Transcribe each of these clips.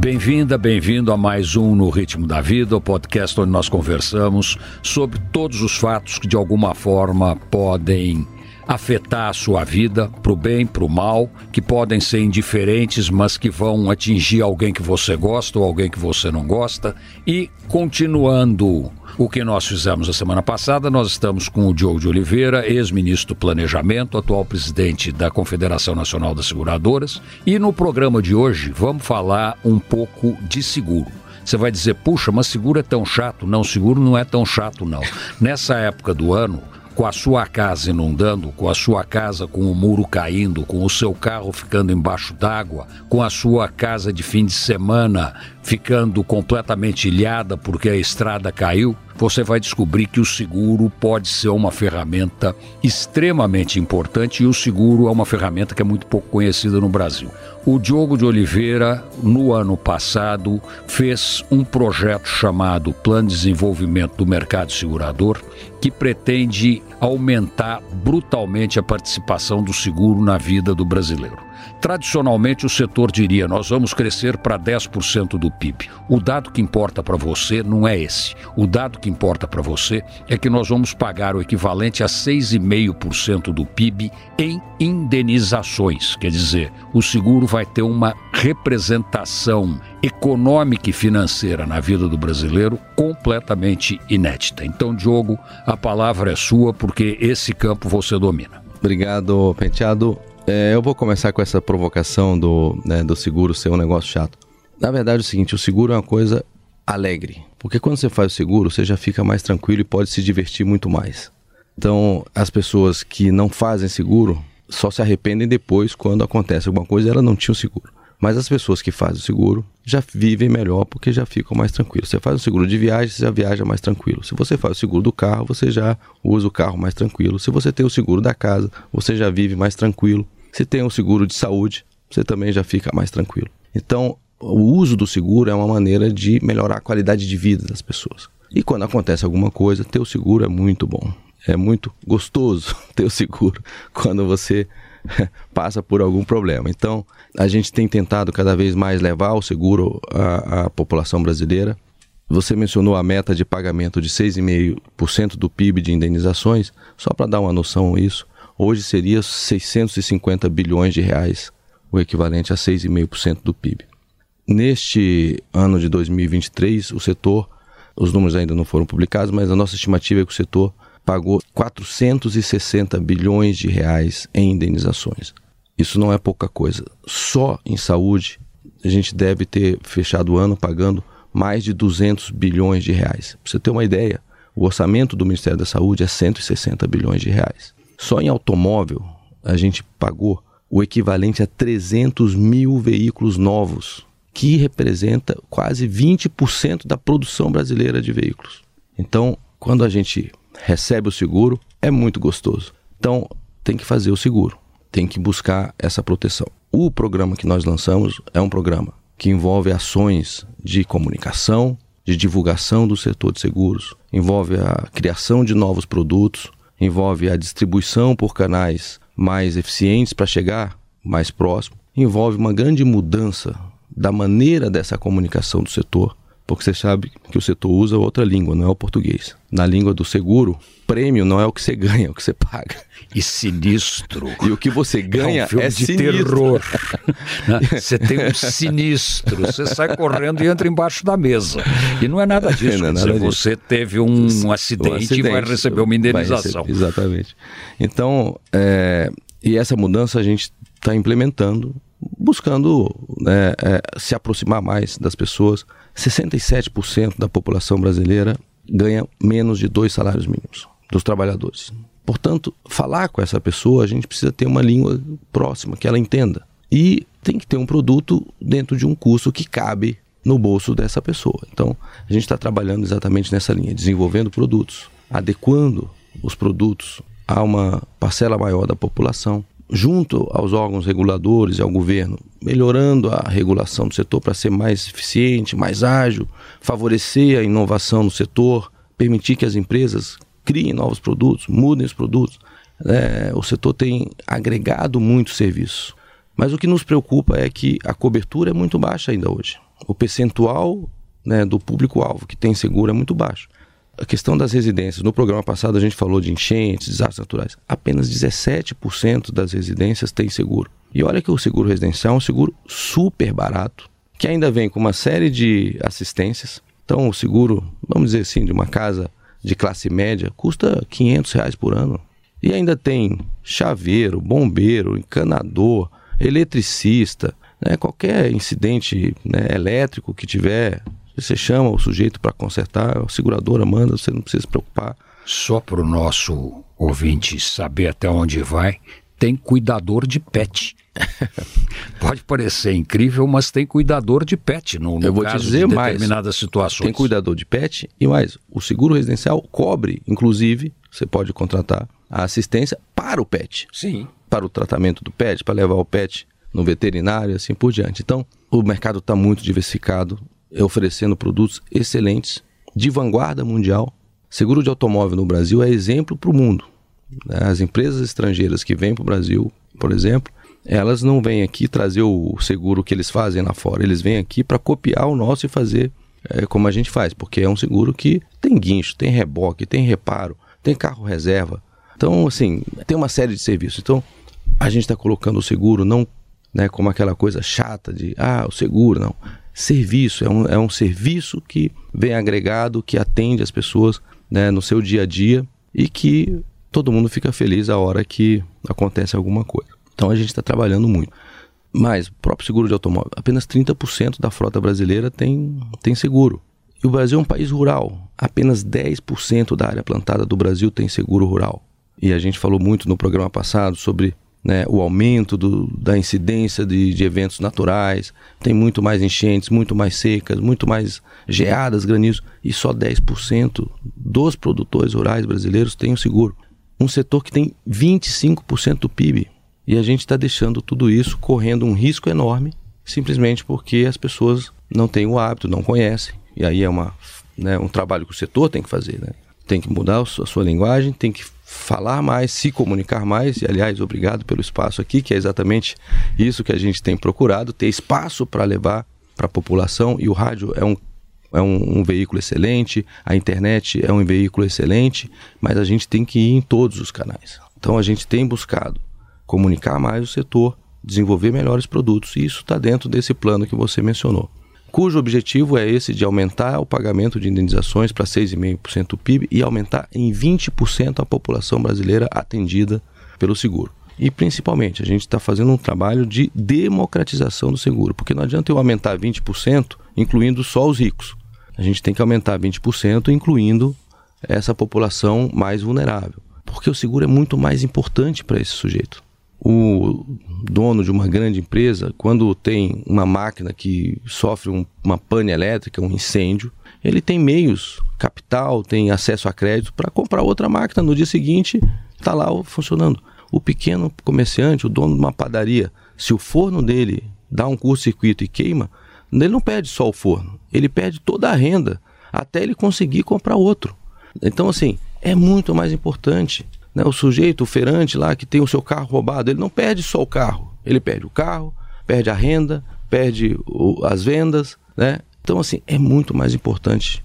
Bem-vinda, bem-vindo a mais um No Ritmo da Vida, o podcast onde nós conversamos sobre todos os fatos que de alguma forma podem afetar a sua vida, para o bem, para o mal, que podem ser indiferentes, mas que vão atingir alguém que você gosta ou alguém que você não gosta. E continuando o que nós fizemos a semana passada, nós estamos com o Diogo de Oliveira, ex-ministro do Planejamento, atual presidente da Confederação Nacional das Seguradoras. E no programa de hoje vamos falar um pouco de seguro. Você vai dizer, puxa, mas seguro é tão chato? Não, seguro não é tão chato, não. Nessa época do ano, com a sua casa inundando, com a sua casa com o muro caindo, com o seu carro ficando embaixo d'água, com a sua casa de fim de semana ficando completamente ilhada porque a estrada caiu, você vai descobrir que o seguro pode ser uma ferramenta extremamente importante e o seguro é uma ferramenta que é muito pouco conhecida no Brasil. O Diogo de Oliveira, no ano passado, fez um projeto chamado Plano de Desenvolvimento do Mercado Segurador, que pretende aumentar brutalmente a participação do seguro na vida do brasileiro. Tradicionalmente, o setor diria: nós vamos crescer para 10% do PIB. O dado que importa para você não é esse. O dado que importa para você é que nós vamos pagar o equivalente a 6,5% do PIB em indenizações. Quer dizer, o seguro vai ter uma representação econômica e financeira na vida do brasileiro completamente inédita. Então, Diogo, a palavra é sua, porque esse campo você domina. Obrigado, Penteado. É, eu vou começar com essa provocação do, né, do seguro ser um negócio chato. Na verdade é o seguinte, o seguro é uma coisa alegre. Porque quando você faz o seguro, você já fica mais tranquilo e pode se divertir muito mais. Então, as pessoas que não fazem seguro só se arrependem depois quando acontece alguma coisa e ela não tinha o seguro. Mas as pessoas que fazem o seguro já vivem melhor porque já ficam mais tranquilos. Você faz o seguro de viagem, você já viaja mais tranquilo. Se você faz o seguro do carro, você já usa o carro mais tranquilo. Se você tem o seguro da casa, você já vive mais tranquilo. Se tem um seguro de saúde, você também já fica mais tranquilo. Então, o uso do seguro é uma maneira de melhorar a qualidade de vida das pessoas. E quando acontece alguma coisa, ter o seguro é muito bom. É muito gostoso ter o seguro quando você passa por algum problema. Então, a gente tem tentado cada vez mais levar o seguro à, à população brasileira. Você mencionou a meta de pagamento de 6,5% do PIB de indenizações, só para dar uma noção isso, hoje seria 650 bilhões de reais, o equivalente a 6,5% do PIB. Neste ano de 2023, o setor, os números ainda não foram publicados, mas a nossa estimativa é que o setor pagou 460 bilhões de reais em indenizações. Isso não é pouca coisa. Só em saúde a gente deve ter fechado o ano pagando mais de 200 bilhões de reais. Para você ter uma ideia, o orçamento do Ministério da Saúde é 160 bilhões de reais. Só em automóvel a gente pagou o equivalente a 300 mil veículos novos, que representa quase 20% da produção brasileira de veículos. Então, quando a gente recebe o seguro, é muito gostoso. Então, tem que fazer o seguro, tem que buscar essa proteção. O programa que nós lançamos é um programa que envolve ações de comunicação, de divulgação do setor de seguros, envolve a criação de novos produtos, envolve a distribuição por canais mais eficientes para chegar mais próximo, envolve uma grande mudança da maneira dessa comunicação do setor porque você sabe que o setor usa outra língua, não é o português. Na língua do seguro, prêmio não é o que você ganha, é o que você paga. E sinistro. E o que você ganha é, um é de sinistro. terror. você tem um sinistro, você sai correndo e entra embaixo da mesa. E não é nada disso. Não é nada disso. Você teve um, um, acidente, um, acidente, e vai receber uma indenização. Receber, exatamente. Então, é, e essa mudança a gente está implementando, buscando né, é, se aproximar mais das pessoas 67% da população brasileira ganha menos de dois salários mínimos dos trabalhadores. Portanto, falar com essa pessoa, a gente precisa ter uma língua próxima, que ela entenda. E tem que ter um produto dentro de um custo que cabe no bolso dessa pessoa. Então, a gente está trabalhando exatamente nessa linha, desenvolvendo produtos, adequando os produtos a uma parcela maior da população, junto aos órgãos reguladores e ao governo, melhorando a regulação do setor para ser mais eficiente, mais ágil, favorecer a inovação no setor, permitir que as empresas criem novos produtos, mudem os produtos. É, o setor tem agregado muito serviço. Mas o que nos preocupa é que a cobertura é muito baixa ainda hoje. o percentual né, do público-alvo que tem seguro é muito baixo. A questão das residências, no programa passado a gente falou de enchentes, desastres naturais. Apenas 17% das residências tem seguro. E olha que o seguro residencial é um seguro super barato, que ainda vem com uma série de assistências. Então, o seguro, vamos dizer assim, de uma casa de classe média custa 500 reais por ano. E ainda tem chaveiro, bombeiro, encanador, eletricista, né? qualquer incidente né, elétrico que tiver, você chama o sujeito para consertar, a seguradora manda, você não precisa se preocupar. Só para o nosso ouvinte saber até onde vai, tem cuidador de pet. Pode parecer incrível, mas tem cuidador de pet no, no Eu vou caso te dizer de mais. determinadas situações. Tem cuidador de pet e mais, o seguro residencial cobre, inclusive, você pode contratar a assistência para o pet, Sim. para o tratamento do pet, para levar o pet no veterinário e assim por diante. Então, o mercado está muito diversificado, oferecendo produtos excelentes, de vanguarda mundial. Seguro de automóvel no Brasil é exemplo para o mundo. né? As empresas estrangeiras que vêm para o Brasil, por exemplo, elas não vêm aqui trazer o seguro que eles fazem lá fora. Eles vêm aqui para copiar o nosso e fazer é, como a gente faz, porque é um seguro que tem guincho, tem reboque, tem reparo, tem carro reserva. Então, assim, tem uma série de serviços. Então, a gente está colocando o seguro não né, como aquela coisa chata de, ah, o seguro, não. Serviço, é um, é um serviço que vem agregado, que atende as pessoas né, no seu dia a dia e que todo mundo fica feliz a hora que acontece alguma coisa. Então a gente está trabalhando muito. Mas o próprio seguro de automóvel, apenas 30% da frota brasileira tem, tem seguro. E o Brasil é um país rural. Apenas 10% da área plantada do Brasil tem seguro rural. E a gente falou muito no programa passado sobre né, o aumento do, da incidência de, de eventos naturais. Tem muito mais enchentes, muito mais secas, muito mais geadas, granizos. E só 10% dos produtores rurais brasileiros têm o seguro. Um setor que tem 25% do PIB. E a gente está deixando tudo isso correndo um risco enorme, simplesmente porque as pessoas não têm o hábito, não conhecem. E aí é uma, né, um trabalho que o setor tem que fazer. Né? Tem que mudar a sua linguagem, tem que falar mais, se comunicar mais. E, aliás, obrigado pelo espaço aqui, que é exatamente isso que a gente tem procurado: ter espaço para levar para a população. E o rádio é um é um, um, veículo excelente, a internet é um veículo excelente, mas a gente tem que ir em todos os canais. Então a gente tem buscado comunicar mais o setor, desenvolver melhores produtos, e isso está dentro desse plano que você mencionou. Cujo objetivo é esse de aumentar o pagamento de indenizações para 6,5% do PIB e aumentar em 20% a população brasileira atendida pelo seguro. E principalmente, a gente está fazendo um trabalho de democratização do seguro, porque não adianta eu aumentar 20%, incluindo só os ricos. A gente tem que aumentar 20%, incluindo essa população mais vulnerável. Porque o seguro é muito mais importante para esse sujeito. O dono de uma grande empresa, quando tem uma máquina que sofre um, uma pane elétrica, um incêndio, ele tem meios, capital, tem acesso a crédito para comprar outra máquina. No dia seguinte, está lá funcionando. O pequeno comerciante, o dono de uma padaria, se o forno dele dá um curto-circuito e queima, ele não perde só o forno, ele perde toda a renda até ele conseguir comprar outro. Então, assim, é muito mais importante. Né? O sujeito, o feirante lá que tem o seu carro roubado, ele não perde só o carro, ele perde o carro, perde a renda, perde o, as vendas. Né? Então, assim, é muito mais importante,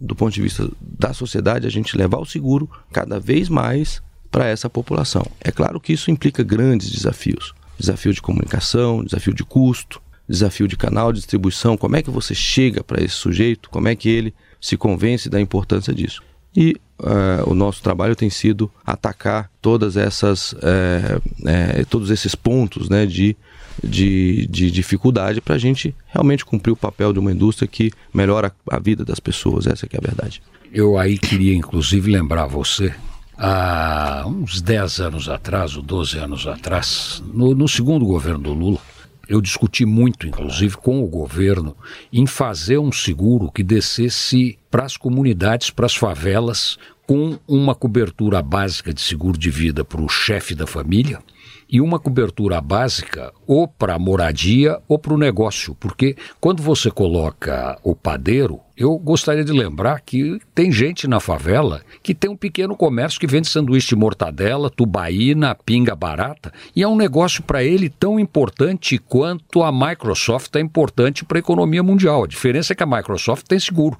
do ponto de vista da sociedade, a gente levar o seguro cada vez mais para essa população. É claro que isso implica grandes desafios desafio de comunicação, desafio de custo, desafio de canal de distribuição, como é que você chega para esse sujeito, como é que ele se convence da importância disso. E uh, o nosso trabalho tem sido atacar todas essas, uh, uh, todos esses pontos né, de, de, de dificuldade para a gente realmente cumprir o papel de uma indústria que melhora a vida das pessoas, essa é a verdade. Eu aí queria inclusive lembrar você, há uns 10 anos atrás, ou 12 anos atrás, no, no segundo governo do Lula, eu discuti muito, inclusive, com o governo, em fazer um seguro que descesse para as comunidades, para as favelas, com uma cobertura básica de seguro de vida para o chefe da família e uma cobertura básica ou para moradia ou para o negócio, porque quando você coloca o padeiro, eu gostaria de lembrar que tem gente na favela que tem um pequeno comércio que vende sanduíche de mortadela, tubaína, pinga barata, e é um negócio para ele tão importante quanto a Microsoft é importante para a economia mundial. A diferença é que a Microsoft tem seguro.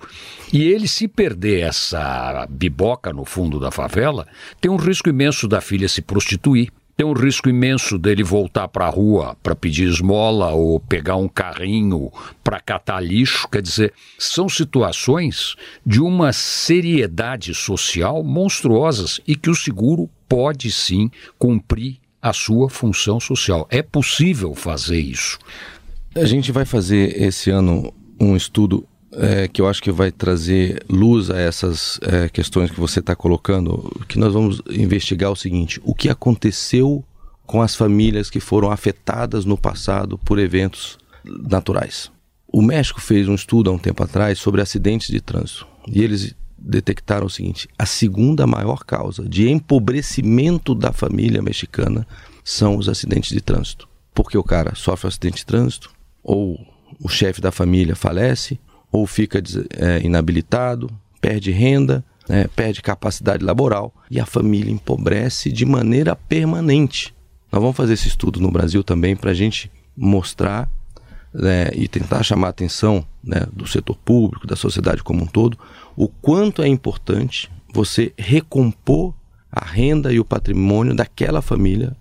E ele, se perder essa biboca no fundo da favela, tem um risco imenso da filha se prostituir tem um risco imenso dele voltar para a rua para pedir esmola ou pegar um carrinho para catar lixo. Quer dizer, são situações de uma seriedade social monstruosas e que o seguro pode sim cumprir a sua função social. É possível fazer isso. A gente vai fazer esse ano um estudo é, que eu acho que vai trazer luz a essas é, questões que você está colocando, que nós vamos investigar o seguinte: o que aconteceu com as famílias que foram afetadas no passado por eventos naturais. O México fez um estudo há um tempo atrás sobre acidentes de trânsito e eles detectaram o seguinte: a segunda maior causa de empobrecimento da família mexicana são os acidentes de trânsito. Porque o cara sofre um acidente de trânsito, ou o chefe da família falece, ou fica é, inabilitado, perde renda, né, perde capacidade laboral e a família empobrece de maneira permanente. Nós vamos fazer esse estudo no Brasil também para a gente mostrar né, e tentar chamar a atenção né, do setor público, da sociedade como um todo, o quanto é importante você recompor a renda e o patrimônio daquela família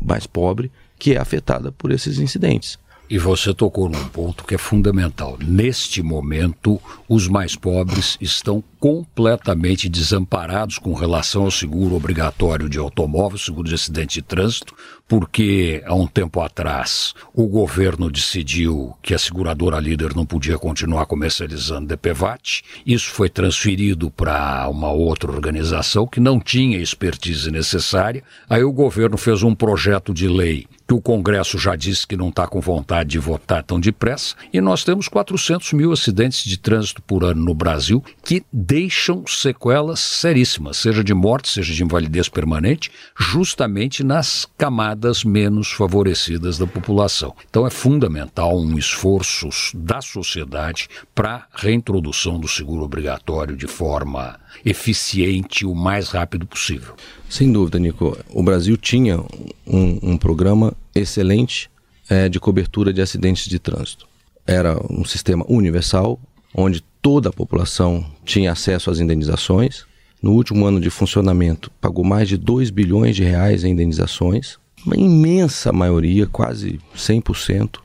mais pobre que é afetada por esses incidentes. E você tocou num ponto que é fundamental. Neste momento, os mais pobres estão completamente desamparados com relação ao seguro obrigatório de automóvel, seguro de acidente de trânsito, porque há um tempo atrás o governo decidiu que a seguradora líder não podia continuar comercializando DPVAT. Isso foi transferido para uma outra organização que não tinha expertise necessária. Aí o governo fez um projeto de lei que o Congresso já disse que não está com vontade de votar tão depressa, e nós temos 400 mil acidentes de trânsito por ano no Brasil que deixam sequelas seríssimas, seja de morte, seja de invalidez permanente, justamente nas camadas menos favorecidas da população. Então é fundamental um esforço da sociedade para a reintrodução do seguro obrigatório de forma eficiente o mais rápido possível. Sem dúvida, Nico. O Brasil tinha um, um programa excelente é, de cobertura de acidentes de trânsito. Era um sistema universal, onde toda a população tinha acesso às indenizações. No último ano de funcionamento, pagou mais de 2 bilhões de reais em indenizações. Uma imensa maioria, quase 100%,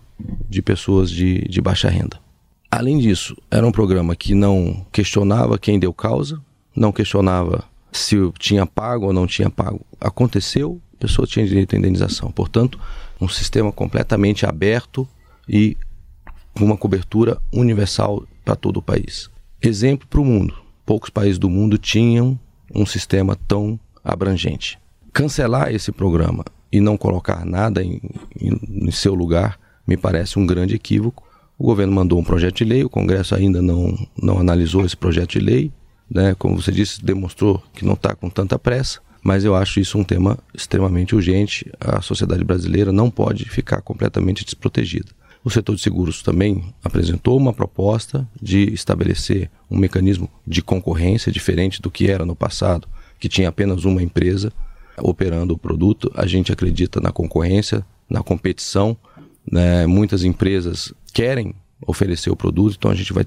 de pessoas de, de baixa renda. Além disso, era um programa que não questionava quem deu causa, não questionava se tinha pago ou não tinha pago. Aconteceu, a pessoa tinha direito à indenização. Portanto, um sistema completamente aberto e uma cobertura universal para todo o país. Exemplo para o mundo: poucos países do mundo tinham um sistema tão abrangente. Cancelar esse programa e não colocar nada em, em, em seu lugar me parece um grande equívoco. O governo mandou um projeto de lei, o Congresso ainda não, não analisou esse projeto de lei né? Como você disse, demonstrou que não está com tanta pressa, mas eu acho isso um tema extremamente urgente. A sociedade brasileira não pode ficar completamente desprotegida. O setor de seguros também apresentou uma proposta de estabelecer um mecanismo de concorrência diferente do que era no passado, que tinha apenas uma empresa operando o produto. A gente acredita na concorrência, na competição. Né? Muitas empresas querem oferecer o produto, então a gente vai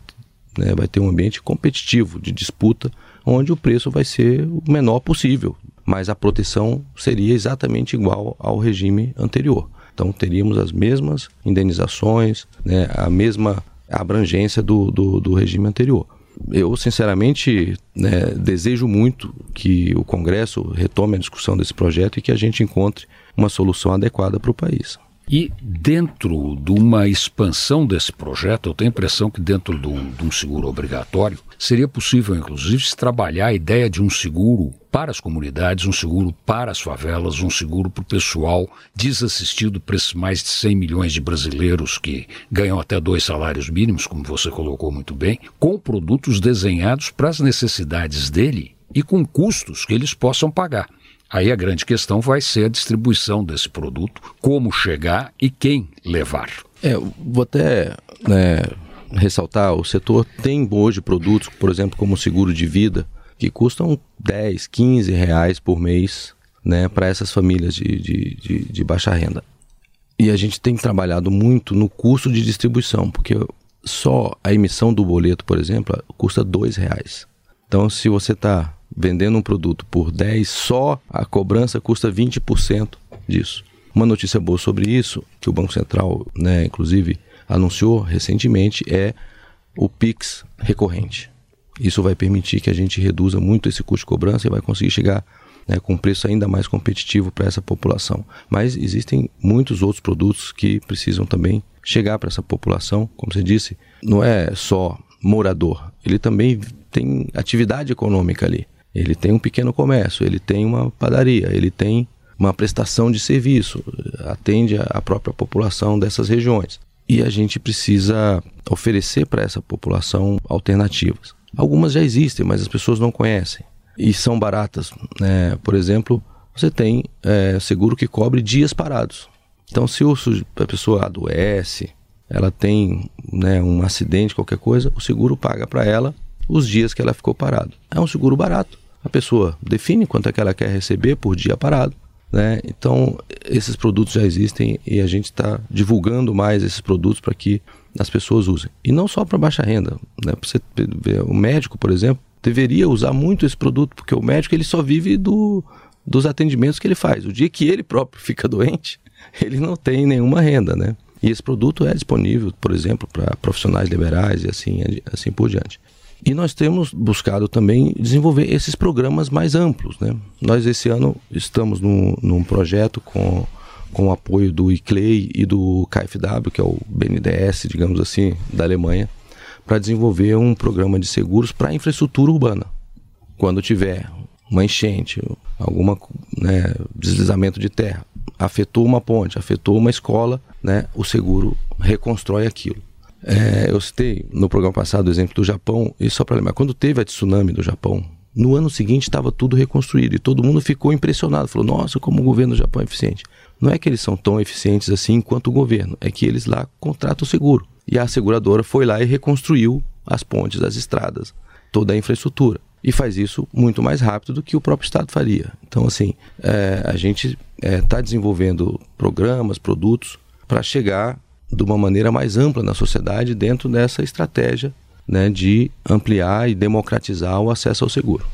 né, vai ter um ambiente competitivo de disputa, onde o preço vai ser o menor possível, mas a proteção seria exatamente igual ao regime anterior. Então teríamos as mesmas indenizações, né, a mesma abrangência do, do, do regime anterior. Eu, sinceramente, né, desejo muito que o Congresso retome a discussão desse projeto e que a gente encontre uma solução adequada para o país. E dentro de uma expansão desse projeto, eu tenho a impressão que dentro de um, de um seguro obrigatório, seria possível, inclusive, se trabalhar a ideia de um seguro para as comunidades, um seguro para as favelas, um seguro para o pessoal desassistido para esses mais de 100 milhões de brasileiros que ganham até dois salários mínimos, como você colocou muito bem, com produtos desenhados para as necessidades dele e com custos que eles possam pagar. Aí a grande questão vai ser a distribuição desse produto, como chegar e quem levar. É, vou até né, ressaltar, o setor tem hoje produtos, por exemplo, como o seguro de vida, que custam 10, 15 reais por mês né, para essas famílias de, de, de, de baixa renda. E a gente tem trabalhado muito no custo de distribuição, porque só a emissão do boleto, por exemplo, custa dois reais. Então, se você está vendendo um produto por 10, só a cobrança custa 20% disso. Uma notícia boa sobre isso, que o Banco Central, né, inclusive, anunciou recentemente, é o PIX recorrente. Isso vai permitir que a gente reduza muito esse custo de cobrança e vai conseguir chegar né, com um preço ainda mais competitivo para essa população. Mas existem muitos outros produtos que precisam também chegar para essa população. Como você disse, não é só morador, ele também tem atividade econômica ali. Ele tem um pequeno comércio, ele tem uma padaria, ele tem uma prestação de serviço, atende a própria população dessas regiões. E a gente precisa oferecer para essa população alternativas. Algumas já existem, mas as pessoas não conhecem e são baratas. Né? Por exemplo, você tem é, seguro que cobre dias parados. Então, se o, a pessoa adoece, ela tem né, um acidente, qualquer coisa, o seguro paga para ela os dias que ela ficou parado. É um seguro barato. A pessoa define quanto é que ela quer receber por dia parado. Né? Então, esses produtos já existem e a gente está divulgando mais esses produtos para que as pessoas usem. E não só para baixa renda. Né? Você o médico, por exemplo, deveria usar muito esse produto, porque o médico ele só vive do, dos atendimentos que ele faz. O dia que ele próprio fica doente, ele não tem nenhuma renda, né? E esse produto é disponível, por exemplo, para profissionais liberais e assim, assim por diante. E nós temos buscado também desenvolver esses programas mais amplos. Né? Nós, esse ano, estamos num, num projeto com, com o apoio do ICLEI e do KfW, que é o BNDES, digamos assim, da Alemanha, para desenvolver um programa de seguros para infraestrutura urbana. Quando tiver uma enchente, algum né, deslizamento de terra, afetou uma ponte, afetou uma escola, né, o seguro reconstrói aquilo. É, eu citei no programa passado o exemplo do Japão, e só para lembrar, quando teve a tsunami do Japão, no ano seguinte estava tudo reconstruído e todo mundo ficou impressionado, falou: "Nossa, como o governo do Japão é eficiente". Não é que eles são tão eficientes assim quanto o governo, é que eles lá contratam o seguro. E a seguradora foi lá e reconstruiu as pontes, as estradas, toda a infraestrutura. E faz isso muito mais rápido do que o próprio Estado faria. Então, assim, é, a gente está é, tá desenvolvendo programas, produtos, para chegar de uma maneira mais ampla na sociedade dentro dessa estratégia né, de ampliar e democratizar o acesso ao seguro.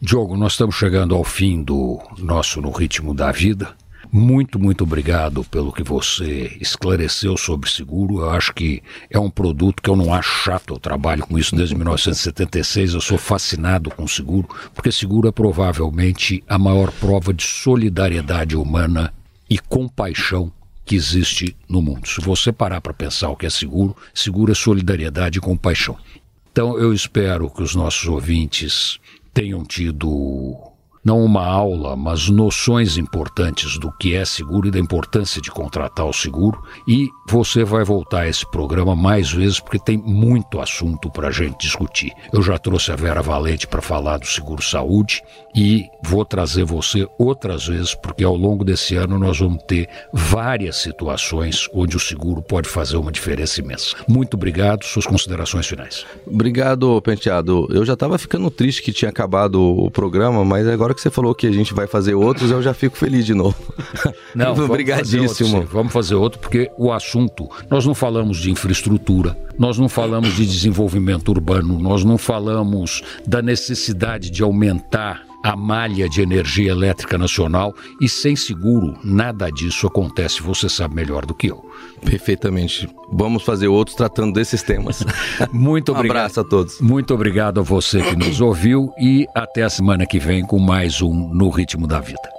Diogo, nós estamos chegando ao fim do nosso No Ritmo da Vida. Muito, muito obrigado pelo que você esclareceu sobre seguro. Eu acho que é um produto que eu não acho chato. Eu trabalho com isso desde 1976. Eu sou fascinado com seguro, porque seguro é provavelmente a maior prova de solidariedade humana e compaixão que existe no mundo. Se você parar para pensar o que é seguro, seguro é solidariedade e compaixão. Então eu espero que os nossos ouvintes tenham tido não uma aula, mas noções importantes do que é seguro e da importância de contratar o seguro. E você vai voltar a esse programa mais vezes porque tem muito assunto para a gente discutir. Eu já trouxe a Vera Valente para falar do seguro saúde e vou trazer você outras vezes porque ao longo desse ano nós vamos ter várias situações onde o seguro pode fazer uma diferença imensa. Muito obrigado. Suas considerações finais. Obrigado, Penteado. Eu já estava ficando triste que tinha acabado o programa, mas agora que você falou que a gente vai fazer outros, eu já fico feliz de novo. Não, obrigadíssimo. Vamos, vamos fazer outro, porque o assunto, nós não falamos de infraestrutura, nós não falamos de desenvolvimento urbano, nós não falamos da necessidade de aumentar a malha de energia elétrica nacional e sem seguro nada disso acontece, você sabe melhor do que eu. Perfeitamente. Vamos fazer outros tratando desses temas. Muito obrigado. Um abraço a todos. Muito obrigado a você que nos ouviu e até a semana que vem com mais um No Ritmo da Vida.